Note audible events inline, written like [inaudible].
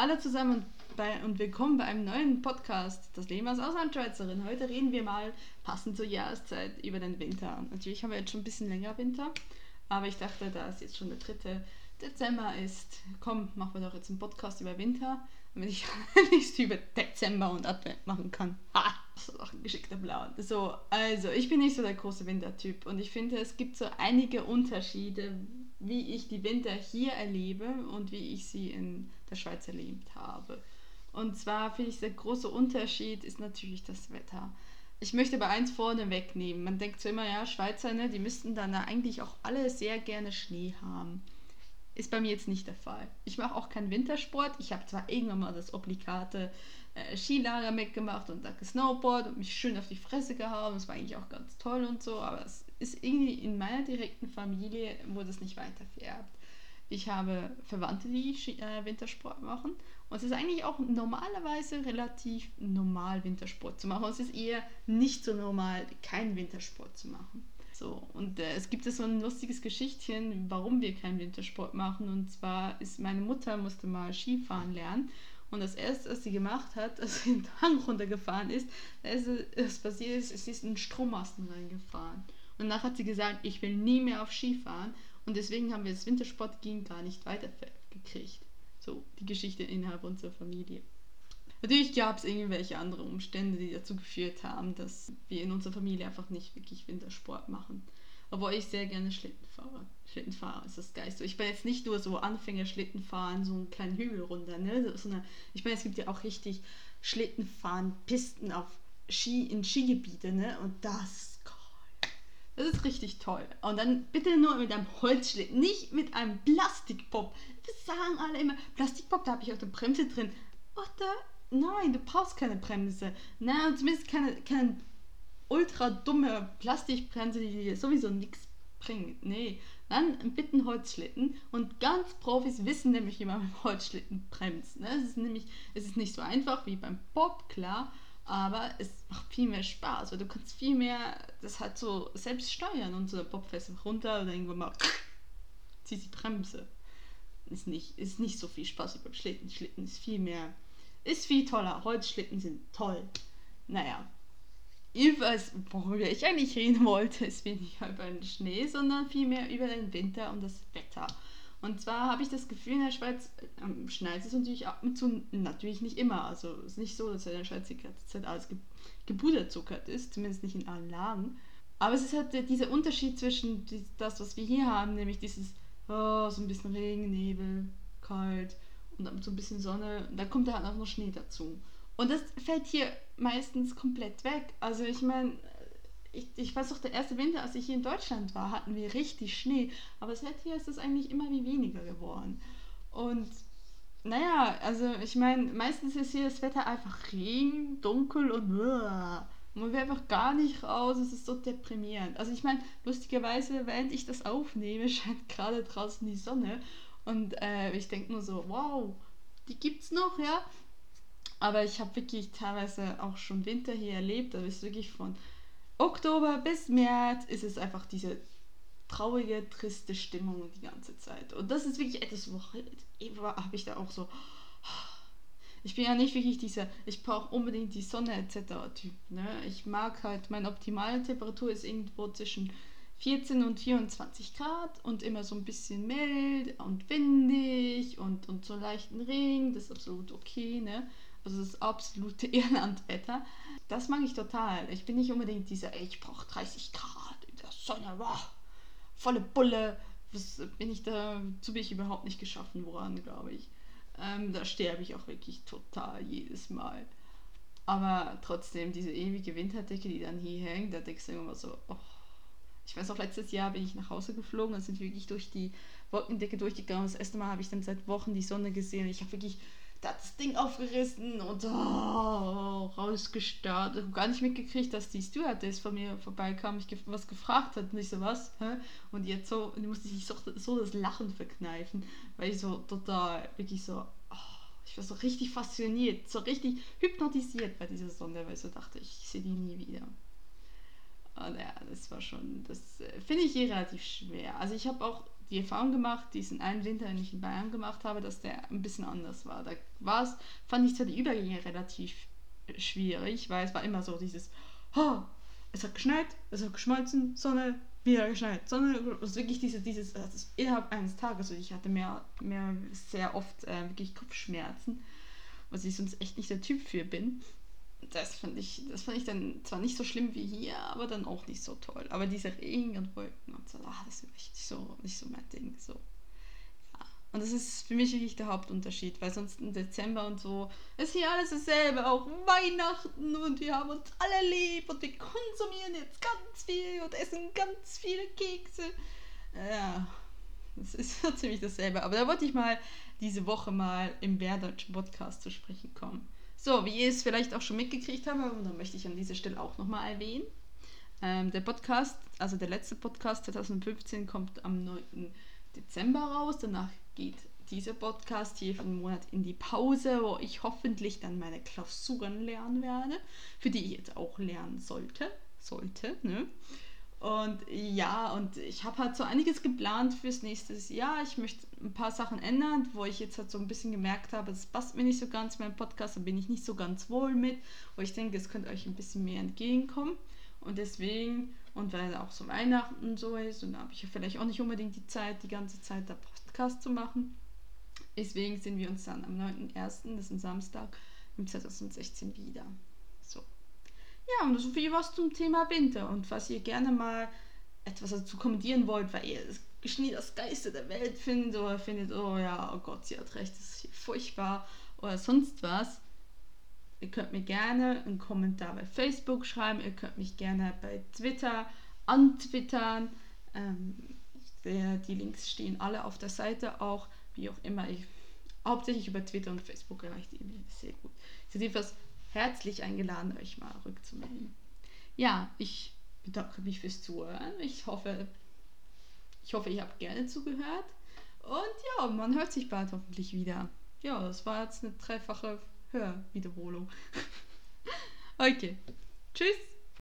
Hallo zusammen und, bei, und willkommen bei einem neuen Podcast, das Leben als Auslandschweizerin. Heute reden wir mal passend zur Jahreszeit über den Winter. Natürlich haben wir jetzt schon ein bisschen länger Winter, aber ich dachte, da es jetzt schon der 3. Dezember ist, komm, machen wir doch jetzt einen Podcast über Winter, damit ich [laughs] nichts über Dezember und Advent machen kann. Ha, das ist auch ein geschickter Plan. So, also, ich bin nicht so der große Wintertyp und ich finde, es gibt so einige Unterschiede, wie ich die Winter hier erlebe und wie ich sie in der Schweiz erlebt habe. Und zwar finde ich, der große Unterschied ist natürlich das Wetter. Ich möchte aber eins vorne wegnehmen. Man denkt so immer, ja, Schweizer, ne, die müssten dann eigentlich auch alle sehr gerne Schnee haben. Ist bei mir jetzt nicht der Fall. Ich mache auch keinen Wintersport. Ich habe zwar irgendwann mal das obligate äh, Skilager mitgemacht und da gesnowboard und mich schön auf die Fresse gehauen. Das war eigentlich auch ganz toll und so, aber es ist irgendwie in meiner direkten Familie, wo das nicht weiter färbt. Ich habe Verwandte, die äh, Wintersport machen. Und es ist eigentlich auch normalerweise relativ normal, Wintersport zu machen. Es ist eher nicht so normal, keinen Wintersport zu machen. So, und äh, es gibt so ein lustiges Geschichtchen, warum wir keinen Wintersport machen. Und zwar ist meine Mutter musste mal Skifahren lernen. Und das erste, was sie gemacht hat, [laughs] als sie den Hang runtergefahren ist, was passiert ist, sie ist in Strommasten reingefahren. Und danach hat sie gesagt, ich will nie mehr auf Ski fahren. Und deswegen haben wir das Wintersportgehen gar nicht weitergekriegt. So, die Geschichte innerhalb unserer Familie. Natürlich gab es irgendwelche andere Umstände, die dazu geführt haben, dass wir in unserer Familie einfach nicht wirklich Wintersport machen. Obwohl ich sehr gerne Schlitten fahre. Schlitten fahre ist das Geist. Ich bin jetzt nicht nur so Anfänger Schlitten fahren, so einen kleinen Hügel runter. Ne? So ich meine, es gibt ja auch richtig Schlittenfahren, Pisten auf Ski, in Skigebiete. Ne? Und das das ist richtig toll. Und dann bitte nur mit einem Holzschlitten, nicht mit einem Plastikpop. Das sagen alle immer, Plastikpop, da habe ich auch eine Bremse drin. Oder? Nein, du brauchst keine Bremse. Na, zumindest keine, keine ultra dumme Plastikbremse, die sowieso nichts bringt. Nee, dann bitte einen Holzschlitten. Und ganz Profis wissen nämlich, wie man mit Holzschlitten bremst. Ne? Es ist nämlich, es ist nicht so einfach wie beim Pop, klar aber es macht viel mehr Spaß, weil du kannst viel mehr das halt so selbst steuern und so der Bob fährst runter und irgendwann mal ziehst die Bremse. Ist nicht, ist nicht so viel Spaß wie beim Schlitten. Schlitten ist viel mehr, ist viel toller. Holzschlitten sind toll. Naja, jedenfalls, worüber ich eigentlich reden wollte, ist weniger über den Schnee, sondern vielmehr über den Winter und das Wetter. Und zwar habe ich das Gefühl, in der Schweiz ähm, schneit es natürlich ab und zu, natürlich nicht immer. Also es ist nicht so, dass in der Schweiz die ganze Zeit alles ge gepuderzuckert ist, zumindest nicht in allen Lagen. Aber es ist halt dieser Unterschied zwischen die, das, was wir hier haben, nämlich dieses oh, so ein bisschen Regen, Nebel, kalt und dann so ein bisschen Sonne. Dann kommt da halt auch noch Schnee dazu. Und das fällt hier meistens komplett weg. Also ich meine, ich, ich weiß doch, der erste Winter, als ich hier in Deutschland war, hatten wir richtig Schnee. Aber seit hier ist es eigentlich immer wie weniger geworden. Und naja, also ich meine, meistens ist hier das Wetter einfach Regen, dunkel und man will einfach gar nicht raus. Es ist so deprimierend. Also ich meine, lustigerweise, während ich das aufnehme, [laughs] scheint gerade draußen die Sonne. Und äh, ich denke nur so, wow, die gibt's noch, ja. Aber ich habe wirklich teilweise auch schon Winter hier erlebt. Da ist wirklich von Oktober bis März ist es einfach diese traurige, triste Stimmung die ganze Zeit. Und das ist wirklich etwas, wo habe ich da auch so. Ich bin ja nicht wirklich dieser, ich brauche unbedingt die Sonne etc. Typ. Ne? Ich mag halt, meine optimale Temperatur ist irgendwo zwischen 14 und 24 Grad und immer so ein bisschen mild und windig und, und so leichten Regen. Das ist absolut okay. Ne? Also das absolute [laughs] Irlandwetter. Das mag ich total. Ich bin nicht unbedingt dieser, ey, ich brauche 30 Grad in der Sonne, wow, volle Bulle. Was bin ich da, zu bin ich überhaupt nicht geschaffen worden, glaube ich. Ähm, da sterbe ich auch wirklich total jedes Mal. Aber trotzdem, diese ewige Winterdecke, die dann hier hängt, da denkst du immer so, oh. Ich weiß auch, letztes Jahr bin ich nach Hause geflogen und sind wirklich durch die Wolkendecke durchgegangen. Das erste Mal habe ich dann seit Wochen die Sonne gesehen. Ich habe wirklich das Ding aufgerissen und oh, rausgestarrt. Ich habe gar nicht mitgekriegt, dass die Stewardess von mir vorbeikam, ich was gefragt hat. Und ich so, was? Hä? Und jetzt so, und musste ich so, so das Lachen verkneifen, weil ich so total, wirklich so, oh, ich war so richtig fasziniert, so richtig hypnotisiert bei dieser Sonne, weil ich so dachte, ich sehe die nie wieder. Und ja, das war schon, das äh, finde ich hier relativ schwer. Also ich habe auch die Erfahrung gemacht, diesen einen Winter, den ich in Bayern gemacht habe, dass der ein bisschen anders war. Da war es, fand ich zwar die Übergänge relativ schwierig, weil es war immer so dieses, oh, es hat geschneit, es hat geschmolzen, Sonne, wieder geschneit, Sonne, also wirklich diese, dieses, also innerhalb eines Tages, also ich hatte mehr, mehr sehr oft äh, wirklich Kopfschmerzen, was ich sonst echt nicht der Typ für bin das fand ich, das fand ich dann zwar nicht so schlimm wie hier, aber dann auch nicht so toll. Aber diese Regen und Wolken und so, ach, das ist echt nicht so, nicht so mein Ding. So. Ja. Und das ist für mich wirklich der Hauptunterschied, weil sonst im Dezember und so ist hier alles dasselbe, auch Weihnachten und wir haben uns alle lieb und wir konsumieren jetzt ganz viel und essen ganz viele Kekse. Ja, das ist so [laughs] ziemlich dasselbe. Aber da wollte ich mal diese Woche mal im Bärdeutschen Podcast zu sprechen kommen. So, wie ihr es vielleicht auch schon mitgekriegt habt, und dann möchte ich an dieser Stelle auch nochmal erwähnen. Ähm, der Podcast, also der letzte Podcast 2015 kommt am 9. Dezember raus. Danach geht dieser Podcast hier für einen Monat in die Pause, wo ich hoffentlich dann meine Klausuren lernen werde, für die ich jetzt auch lernen sollte. Sollte, ne? Und ja, und ich habe halt so einiges geplant fürs nächste Jahr. Ich möchte ein paar Sachen ändern, wo ich jetzt halt so ein bisschen gemerkt habe, es passt mir nicht so ganz, mein Podcast, da bin ich nicht so ganz wohl mit, wo ich denke, es könnte euch ein bisschen mehr entgegenkommen. Und deswegen, und weil auch so Weihnachten so ist, und da habe ich ja vielleicht auch nicht unbedingt die Zeit, die ganze Zeit da Podcast zu machen. Deswegen sehen wir uns dann am 9.1., das ist ein Samstag, im 2016 wieder. Ja, und so viel was zum Thema Winter. Und was ihr gerne mal etwas dazu kommentieren wollt, weil ihr Schnee das Geiste der Welt findet oder findet, oh ja, oh Gott, sie hat recht, das ist hier furchtbar oder sonst was. Ihr könnt mir gerne einen Kommentar bei Facebook schreiben, ihr könnt mich gerne bei Twitter antwittern. Ähm, der, die Links stehen alle auf der Seite auch, wie auch immer. Ich, hauptsächlich über Twitter und Facebook erreicht ihr mich sehr gut. Jedenfalls herzlich eingeladen, euch mal rückzumelden. Ja, ich bedanke mich fürs Zuhören. Ich hoffe, ich hoffe, ihr habt gerne zugehört. Und ja, man hört sich bald hoffentlich wieder. Ja, das war jetzt eine dreifache Hörwiederholung. [laughs] okay. Tschüss.